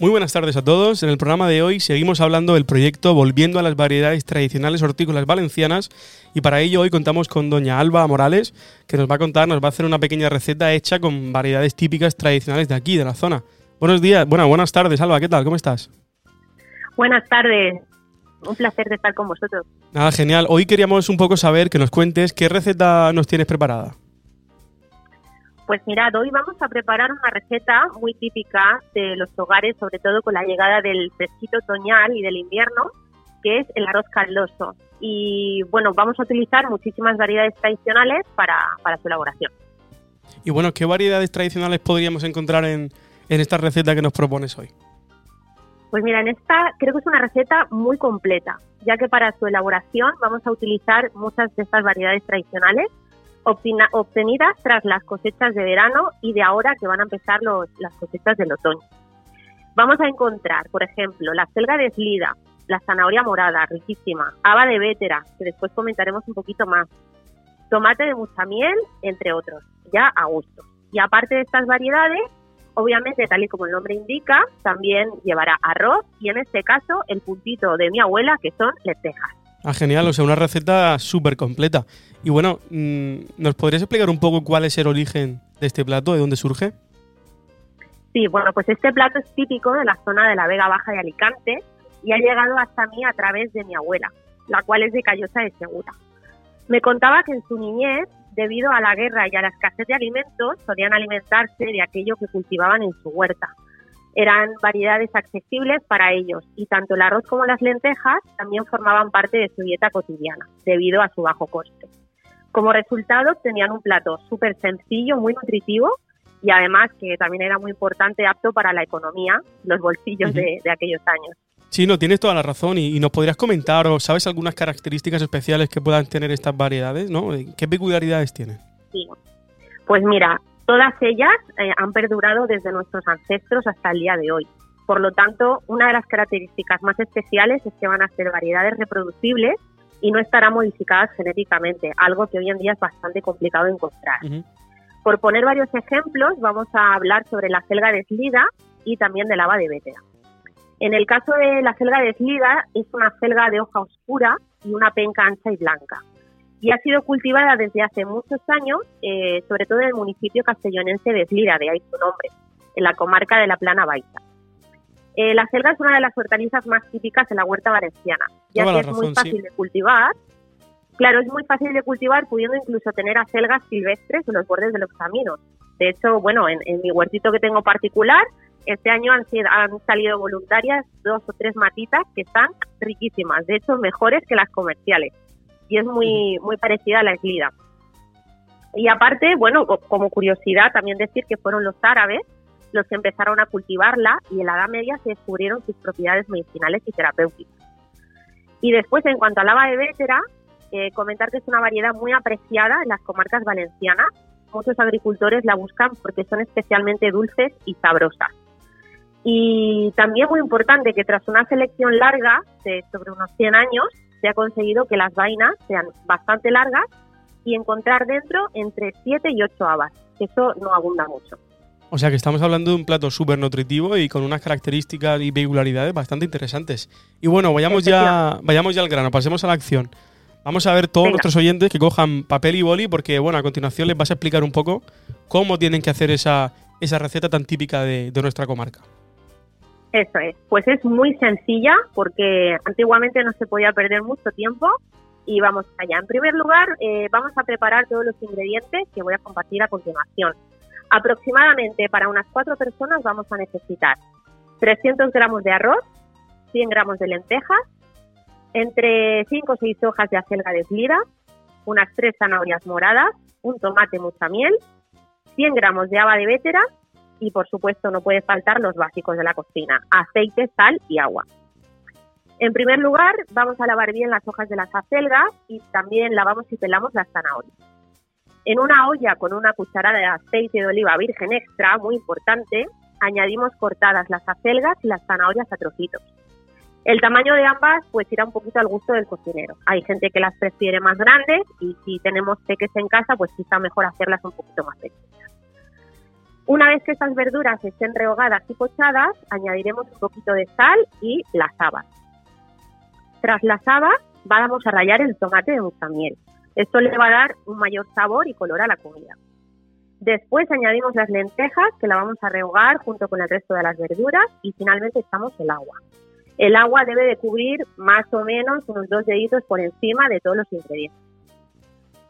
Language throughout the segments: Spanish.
Muy buenas tardes a todos. En el programa de hoy seguimos hablando del proyecto Volviendo a las variedades tradicionales hortícolas valencianas y para ello hoy contamos con doña Alba Morales que nos va a contar, nos va a hacer una pequeña receta hecha con variedades típicas tradicionales de aquí, de la zona. Buenos días, bueno, buenas tardes Alba, ¿qué tal? ¿Cómo estás? Buenas tardes, un placer de estar con vosotros. Nada, genial. Hoy queríamos un poco saber que nos cuentes qué receta nos tienes preparada. Pues mirad, hoy vamos a preparar una receta muy típica de los hogares, sobre todo con la llegada del fresquito otoñal y del invierno, que es el arroz caldoso. Y bueno, vamos a utilizar muchísimas variedades tradicionales para, su elaboración. Y bueno, ¿qué variedades tradicionales podríamos encontrar en, en esta receta que nos propones hoy? Pues mira, en esta creo que es una receta muy completa, ya que para su elaboración vamos a utilizar muchas de estas variedades tradicionales obtenidas tras las cosechas de verano y de ahora que van a empezar los, las cosechas del otoño. Vamos a encontrar, por ejemplo, la selga de slida, la zanahoria morada, riquísima, haba de vétera, que después comentaremos un poquito más, tomate de mucha miel, entre otros, ya a gusto. Y aparte de estas variedades, obviamente, tal y como el nombre indica, también llevará arroz y en este caso el puntito de mi abuela, que son lentejas. Ah, genial, o sea, una receta súper completa. Y bueno, mm, ¿nos podrías explicar un poco cuál es el origen de este plato, de dónde surge? Sí, bueno, pues este plato es típico de la zona de la Vega Baja de Alicante y ha llegado hasta mí a través de mi abuela, la cual es de Callosa de Segura. Me contaba que en su niñez, debido a la guerra y a la escasez de alimentos, solían alimentarse de aquello que cultivaban en su huerta eran variedades accesibles para ellos y tanto el arroz como las lentejas también formaban parte de su dieta cotidiana debido a su bajo coste. Como resultado tenían un plato súper sencillo, muy nutritivo y además que también era muy importante, apto para la economía, los bolsillos de, aquellos años. Sí, no, tienes toda la razón y, nos podrías comentar o sabes algunas características especiales que puedan tener estas variedades, ¿no? ¿Qué peculiaridades tienen? Sí, pues mira, Todas ellas eh, han perdurado desde nuestros ancestros hasta el día de hoy. Por lo tanto, una de las características más especiales es que van a ser variedades reproducibles y no estarán modificadas genéticamente, algo que hoy en día es bastante complicado de encontrar. Por poner varios ejemplos, vamos a hablar sobre la selga de slida y también de lava de vétera. En el caso de la selga de slida, es una selga de hoja oscura y una penca ancha y blanca y ha sido cultivada desde hace muchos años, eh, sobre todo en el municipio castellonense de Slida, de ahí su nombre, en la comarca de la Plana Baixa. Eh, la selga es una de las hortalizas más típicas en la huerta valenciana, ya que es muy fácil de cultivar. Claro, es muy fácil de cultivar, pudiendo incluso tener acelgas silvestres en los bordes de los caminos. De hecho, bueno, en, mi huertito que tengo particular, este año han, han salido voluntarias dos o tres matitas que están riquísimas, de hecho mejores que las comerciales y es muy, muy parecida a la eslida. Y aparte, bueno, como curiosidad también decir que fueron los árabes los que empezaron a cultivarla y en la Edad Media se descubrieron sus propiedades medicinales y terapéuticas. Y después, en cuanto a la de vétera, eh, comentar que es una variedad muy apreciada en las comarcas valencianas. Muchos agricultores la buscan porque son especialmente dulces y sabrosas. Y también muy importante que tras una selección larga, de sobre unos 100 años, se ha conseguido que las vainas sean bastante largas y encontrar dentro entre 7 y 8 habas. Eso no abunda mucho. O sea que estamos hablando de un plato súper nutritivo y con unas características y peculiaridades bastante interesantes. Y bueno, vayamos ya, vayamos ya al grano, pasemos a la acción. Vamos a ver todos nuestros oyentes que cojan papel y boli porque, bueno, a continuación les vas a explicar un poco cómo tienen que hacer esa, esa receta tan típica de nuestra comarca. Eso es, pues es muy sencilla porque antiguamente no se podía perder mucho tiempo y vamos allá. En primer lugar, eh, vamos a preparar todos los ingredientes que voy a compartir a continuación. Aproximadamente para unas cuatro personas vamos a necesitar 300 gramos de arroz, 100 gramos de lentejas, entre 5 o 6 hojas de acelga deslida, unas 3 zanahorias moradas, un tomate mucha miel, 100 gramos de haba de vétera y por supuesto no puede faltar los básicos de la cocina, aceite, sal y agua. En primer lugar, vamos a lavar bien las hojas de las acelgas y también lavamos y pelamos las zanahorias. En una olla con una cucharada de aceite de oliva virgen extra, muy importante, añadimos cortadas las acelgas y las zanahorias a trocitos. El tamaño de ambas pues irá un poquito al gusto del cocinero. Hay gente que las prefiere más grandes y si tenemos peques en casa pues quizá mejor hacerlas un poquito más pequeñas. Una vez que estas verduras estén rehogadas y pochadas, añadiremos un poquito de sal y las habas. Tras las habas, vamos a rallar el tomate de miel. Esto le va a dar un mayor sabor y color a la comida. Después añadimos las lentejas que la vamos a rehogar junto con el resto de las verduras y finalmente echamos el agua. El agua debe de cubrir más o menos unos dos deditos por encima de todos los ingredientes.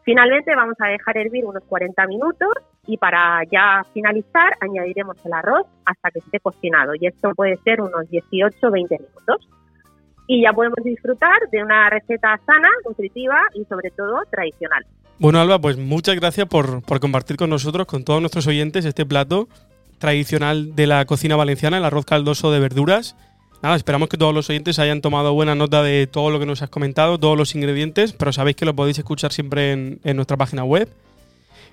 Finalmente vamos a dejar hervir unos 40 minutos y para ya finalizar añadiremos el arroz hasta que esté cocinado y esto puede ser unos 18-20 minutos. Y ya podemos disfrutar de una receta sana, nutritiva y sobre todo tradicional. Bueno, Alba, pues muchas gracias por, por compartir con nosotros, con todos nuestros oyentes, este plato tradicional de la cocina valenciana, el arroz caldoso de verduras. Nada, esperamos que todos los oyentes hayan tomado buena nota de todo lo que nos has comentado, todos los ingredientes, pero sabéis que lo podéis escuchar siempre en, nuestra página web.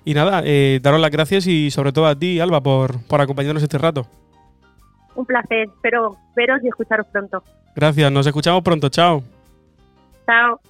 Y nada, eh, daros las gracias y sobre todo a ti, Alba, por, por acompañarnos este rato. Un placer, espero veros y escucharos pronto. Gracias, nos escuchamos pronto, chao. Chao.